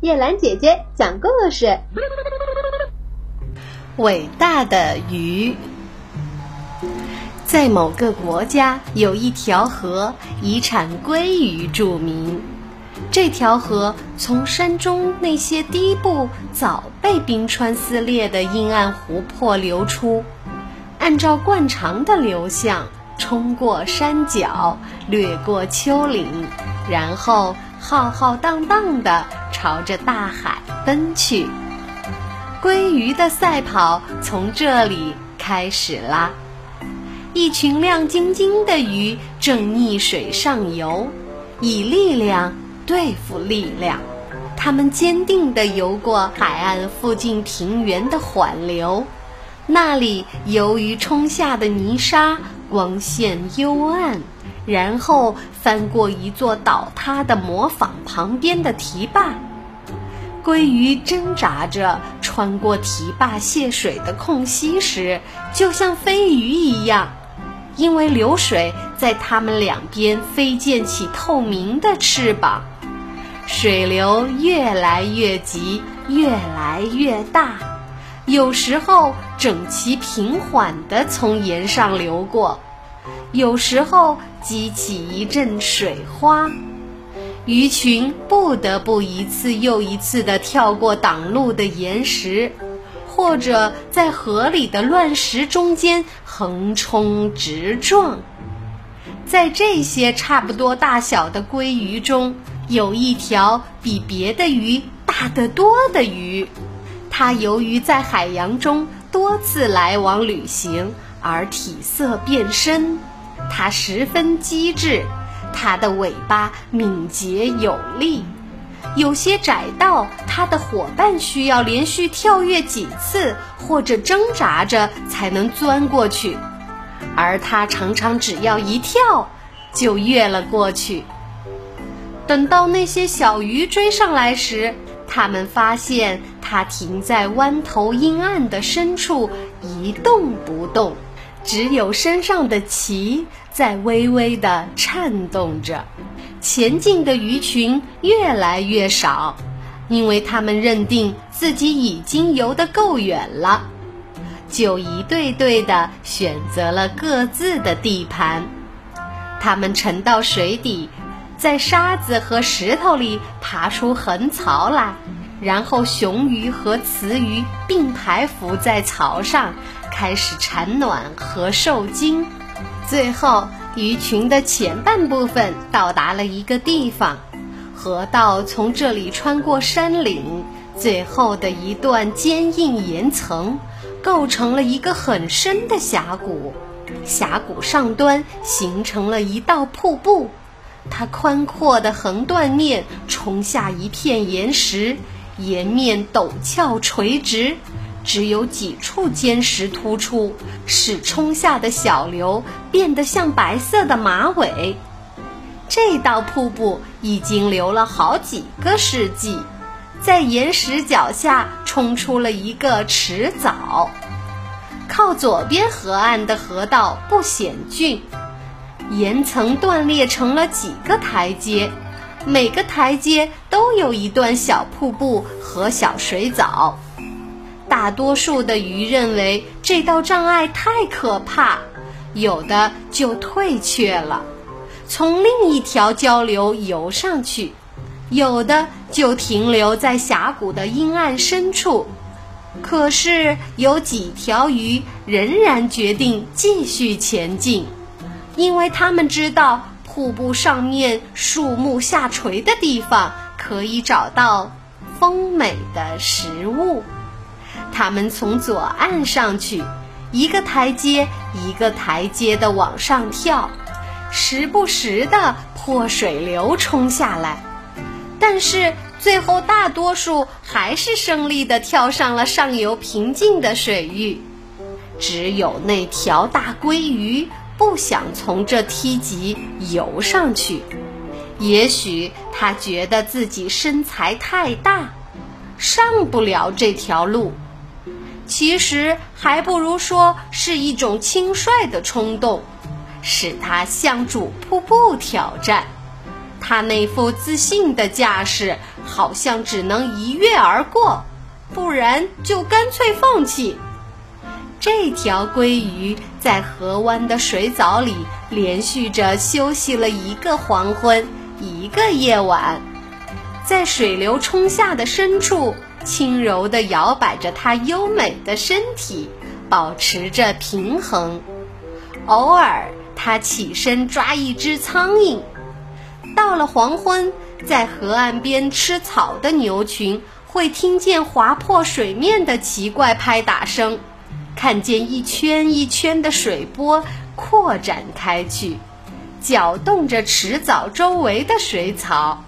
叶兰姐姐讲故事。伟大的鱼，在某个国家有一条河，以产鲑鱼著名。这条河从山中那些低部早被冰川撕裂的阴暗湖泊流出，按照惯常的流向，冲过山脚，掠过丘陵，然后浩浩荡荡地朝着大海奔去。鲑鱼的赛跑从这里开始啦！一群亮晶晶的鱼正逆水上游，以力量对付力量。它们坚定地游过海岸附近平原的缓流，那里由于冲下的泥沙光线幽暗，然后翻过一座倒塌的磨坊旁边的堤坝。鲑鱼挣扎着穿过堤坝泄水的空隙时，就像飞鱼一样，因为流水在它们两边飞溅起透明的翅膀。水流越来越急，越来越大，有时候整齐平缓地从岩上流过，有时候激起一阵水花。鱼群不得不一次又一次地跳过挡路的岩石，或者在河里的乱石中间横冲直撞。在这些差不多大小的鲑鱼中，有一条比别的鱼大得多的鱼。它由于在海洋中多次来往旅行而体色变深，它十分机智。它的尾巴敏捷有力，有些窄道，它的伙伴需要连续跳跃几次或者挣扎着才能钻过去，而它常常只要一跳就越了过去。等到那些小鱼追上来时，它们发现它停在弯头阴暗的深处一动不动。只有身上的鳍在微微地颤动着，前进的鱼群越来越少，因为它们认定自己已经游得够远了，就一对对地选择了各自的地盘。它们沉到水底，在沙子和石头里爬出横槽来。然后，雄鱼和雌鱼并排伏在槽上，开始产卵和受精。最后，鱼群的前半部分到达了一个地方，河道从这里穿过山岭，最后的一段坚硬岩层构成了一个很深的峡谷。峡谷上端形成了一道瀑布，它宽阔的横断面冲下一片岩石。岩面陡峭垂直，只有几处尖石突出，使冲下的小流变得像白色的马尾。这道瀑布已经流了好几个世纪，在岩石脚下冲出了一个池沼。靠左边河岸的河道不险峻，岩层断裂成了几个台阶。每个台阶都有一段小瀑布和小水藻。大多数的鱼认为这道障碍太可怕，有的就退却了，从另一条交流游上去；有的就停留在峡谷的阴暗深处。可是有几条鱼仍然决定继续前进，因为他们知道。瀑布上面树木下垂的地方，可以找到丰美的食物。它们从左岸上去，一个台阶一个台阶的往上跳，时不时的破水流冲下来。但是最后，大多数还是胜利的跳上了上游平静的水域。只有那条大鲑鱼。不想从这梯级游上去，也许他觉得自己身材太大，上不了这条路。其实还不如说是一种轻率的冲动，使他向主瀑布挑战。他那副自信的架势好像只能一跃而过，不然就干脆放弃。这条鲑鱼在河湾的水藻里连续着休息了一个黄昏，一个夜晚，在水流冲下的深处，轻柔地摇摆着它优美的身体，保持着平衡。偶尔，它起身抓一只苍蝇。到了黄昏，在河岸边吃草的牛群会听见划破水面的奇怪拍打声。看见一圈一圈的水波扩展开去，搅动着池藻周围的水草。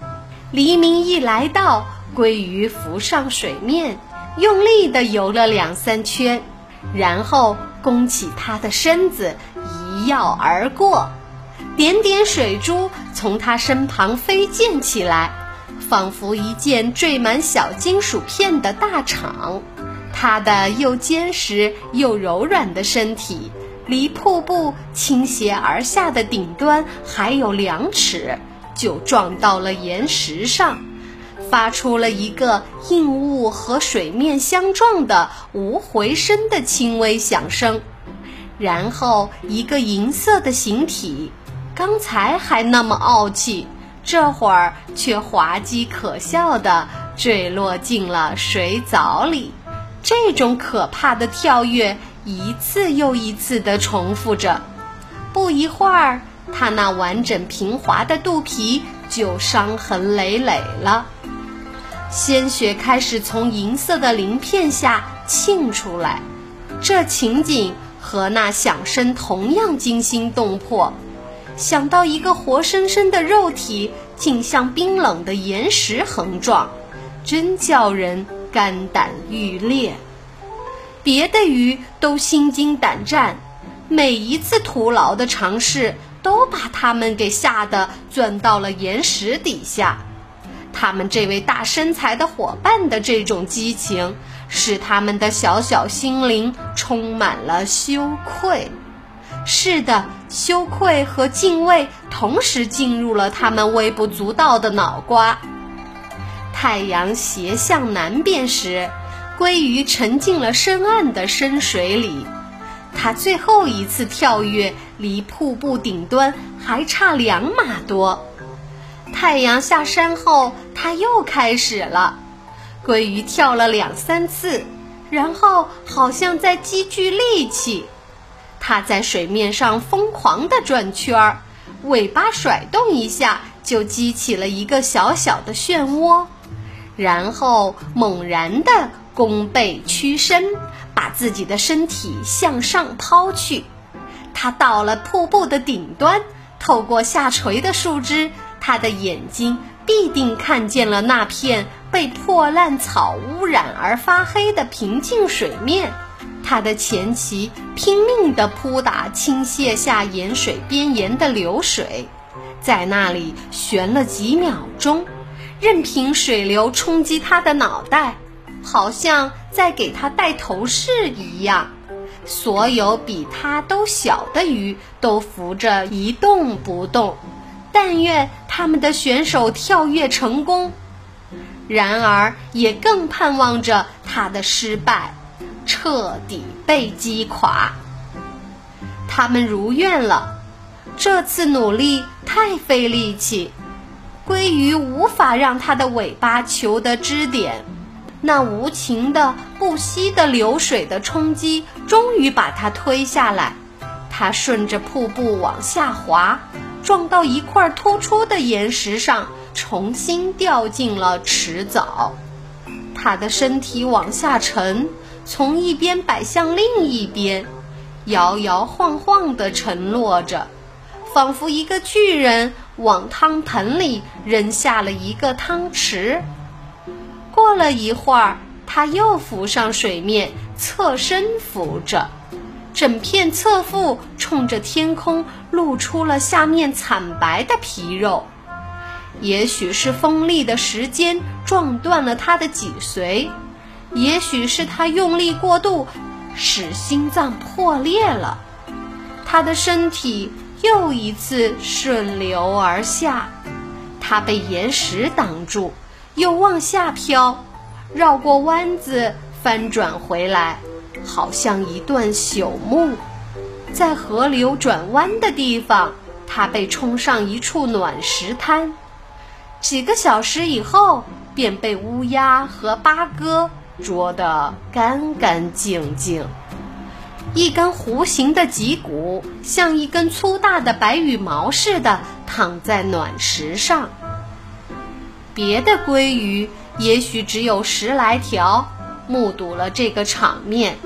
黎明一来到，鲑鱼浮上水面，用力地游了两三圈，然后弓起它的身子，一跃而过。点点水珠从它身旁飞溅起来，仿佛一件缀满小金属片的大厂。它的又坚实又柔软的身体，离瀑布倾斜而下的顶端还有两尺，就撞到了岩石上，发出了一个硬物和水面相撞的无回声的轻微响声。然后，一个银色的形体，刚才还那么傲气，这会儿却滑稽可笑地坠落进了水藻里。这种可怕的跳跃一次又一次地重复着，不一会儿，它那完整平滑的肚皮就伤痕累累了，鲜血开始从银色的鳞片下沁出来。这情景和那响声同样惊心动魄。想到一个活生生的肉体竟向冰冷的岩石横撞，真叫人。肝胆欲裂，别的鱼都心惊胆战，每一次徒劳的尝试都把它们给吓得钻到了岩石底下。他们这位大身材的伙伴的这种激情，使他们的小小心灵充满了羞愧。是的，羞愧和敬畏同时进入了他们微不足道的脑瓜。太阳斜向南边时，鲑鱼沉进了深暗的深水里。它最后一次跳跃离瀑布顶端还差两码多。太阳下山后，它又开始了。鲑鱼跳了两三次，然后好像在积聚力气。它在水面上疯狂地转圈儿，尾巴甩动一下，就激起了一个小小的漩涡。然后猛然地弓背屈身，把自己的身体向上抛去。它到了瀑布的顶端，透过下垂的树枝，他的眼睛必定看见了那片被破烂草污染而发黑的平静水面。他的前鳍拼命地扑打倾泻下盐水边沿的流水，在那里悬了几秒钟。任凭水流冲击他的脑袋，好像在给他戴头饰一样。所有比他都小的鱼都浮着一动不动，但愿他们的选手跳跃成功。然而，也更盼望着他的失败，彻底被击垮。他们如愿了，这次努力太费力气。鲑鱼无法让它的尾巴求得支点，那无情的、不息的流水的冲击终于把它推下来。它顺着瀑布往下滑，撞到一块突出的岩石上，重新掉进了池沼。它的身体往下沉，从一边摆向另一边，摇摇晃晃地沉落着。仿佛一个巨人往汤盆里扔下了一个汤匙。过了一会儿，他又浮上水面，侧身浮着，整片侧腹冲着天空，露出了下面惨白的皮肉。也许是锋利的时间撞断了他的脊髓，也许是他用力过度，使心脏破裂了。他的身体。又一次顺流而下，它被岩石挡住，又往下飘，绕过弯子，翻转回来，好像一段朽木。在河流转弯的地方，它被冲上一处暖石滩。几个小时以后，便被乌鸦和八哥捉得干干净净。一根弧形的脊骨，像一根粗大的白羽毛似的，躺在卵石上。别的鲑鱼也许只有十来条，目睹了这个场面。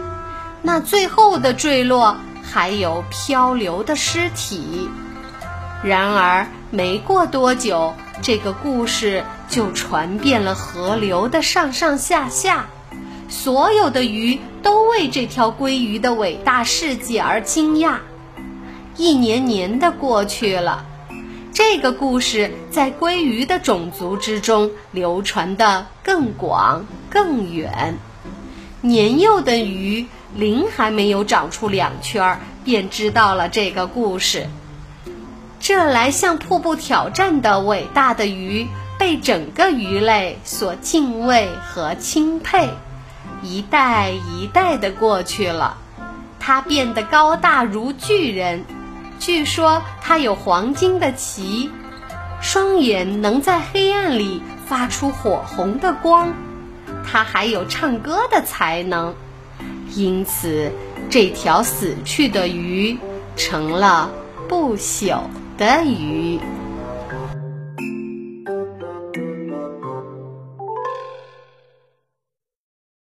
那最后的坠落，还有漂流的尸体。然而，没过多久，这个故事就传遍了河流的上上下下。所有的鱼都为这条鲑鱼的伟大事迹而惊讶。一年年的过去了，这个故事在鲑鱼的种族之中流传的更广更远。年幼的鱼鳞还没有长出两圈，便知道了这个故事。这来向瀑布挑战的伟大的鱼，被整个鱼类所敬畏和钦佩。一代一代的过去了，它变得高大如巨人。据说它有黄金的鳍，双眼能在黑暗里发出火红的光。它还有唱歌的才能，因此这条死去的鱼成了不朽的鱼。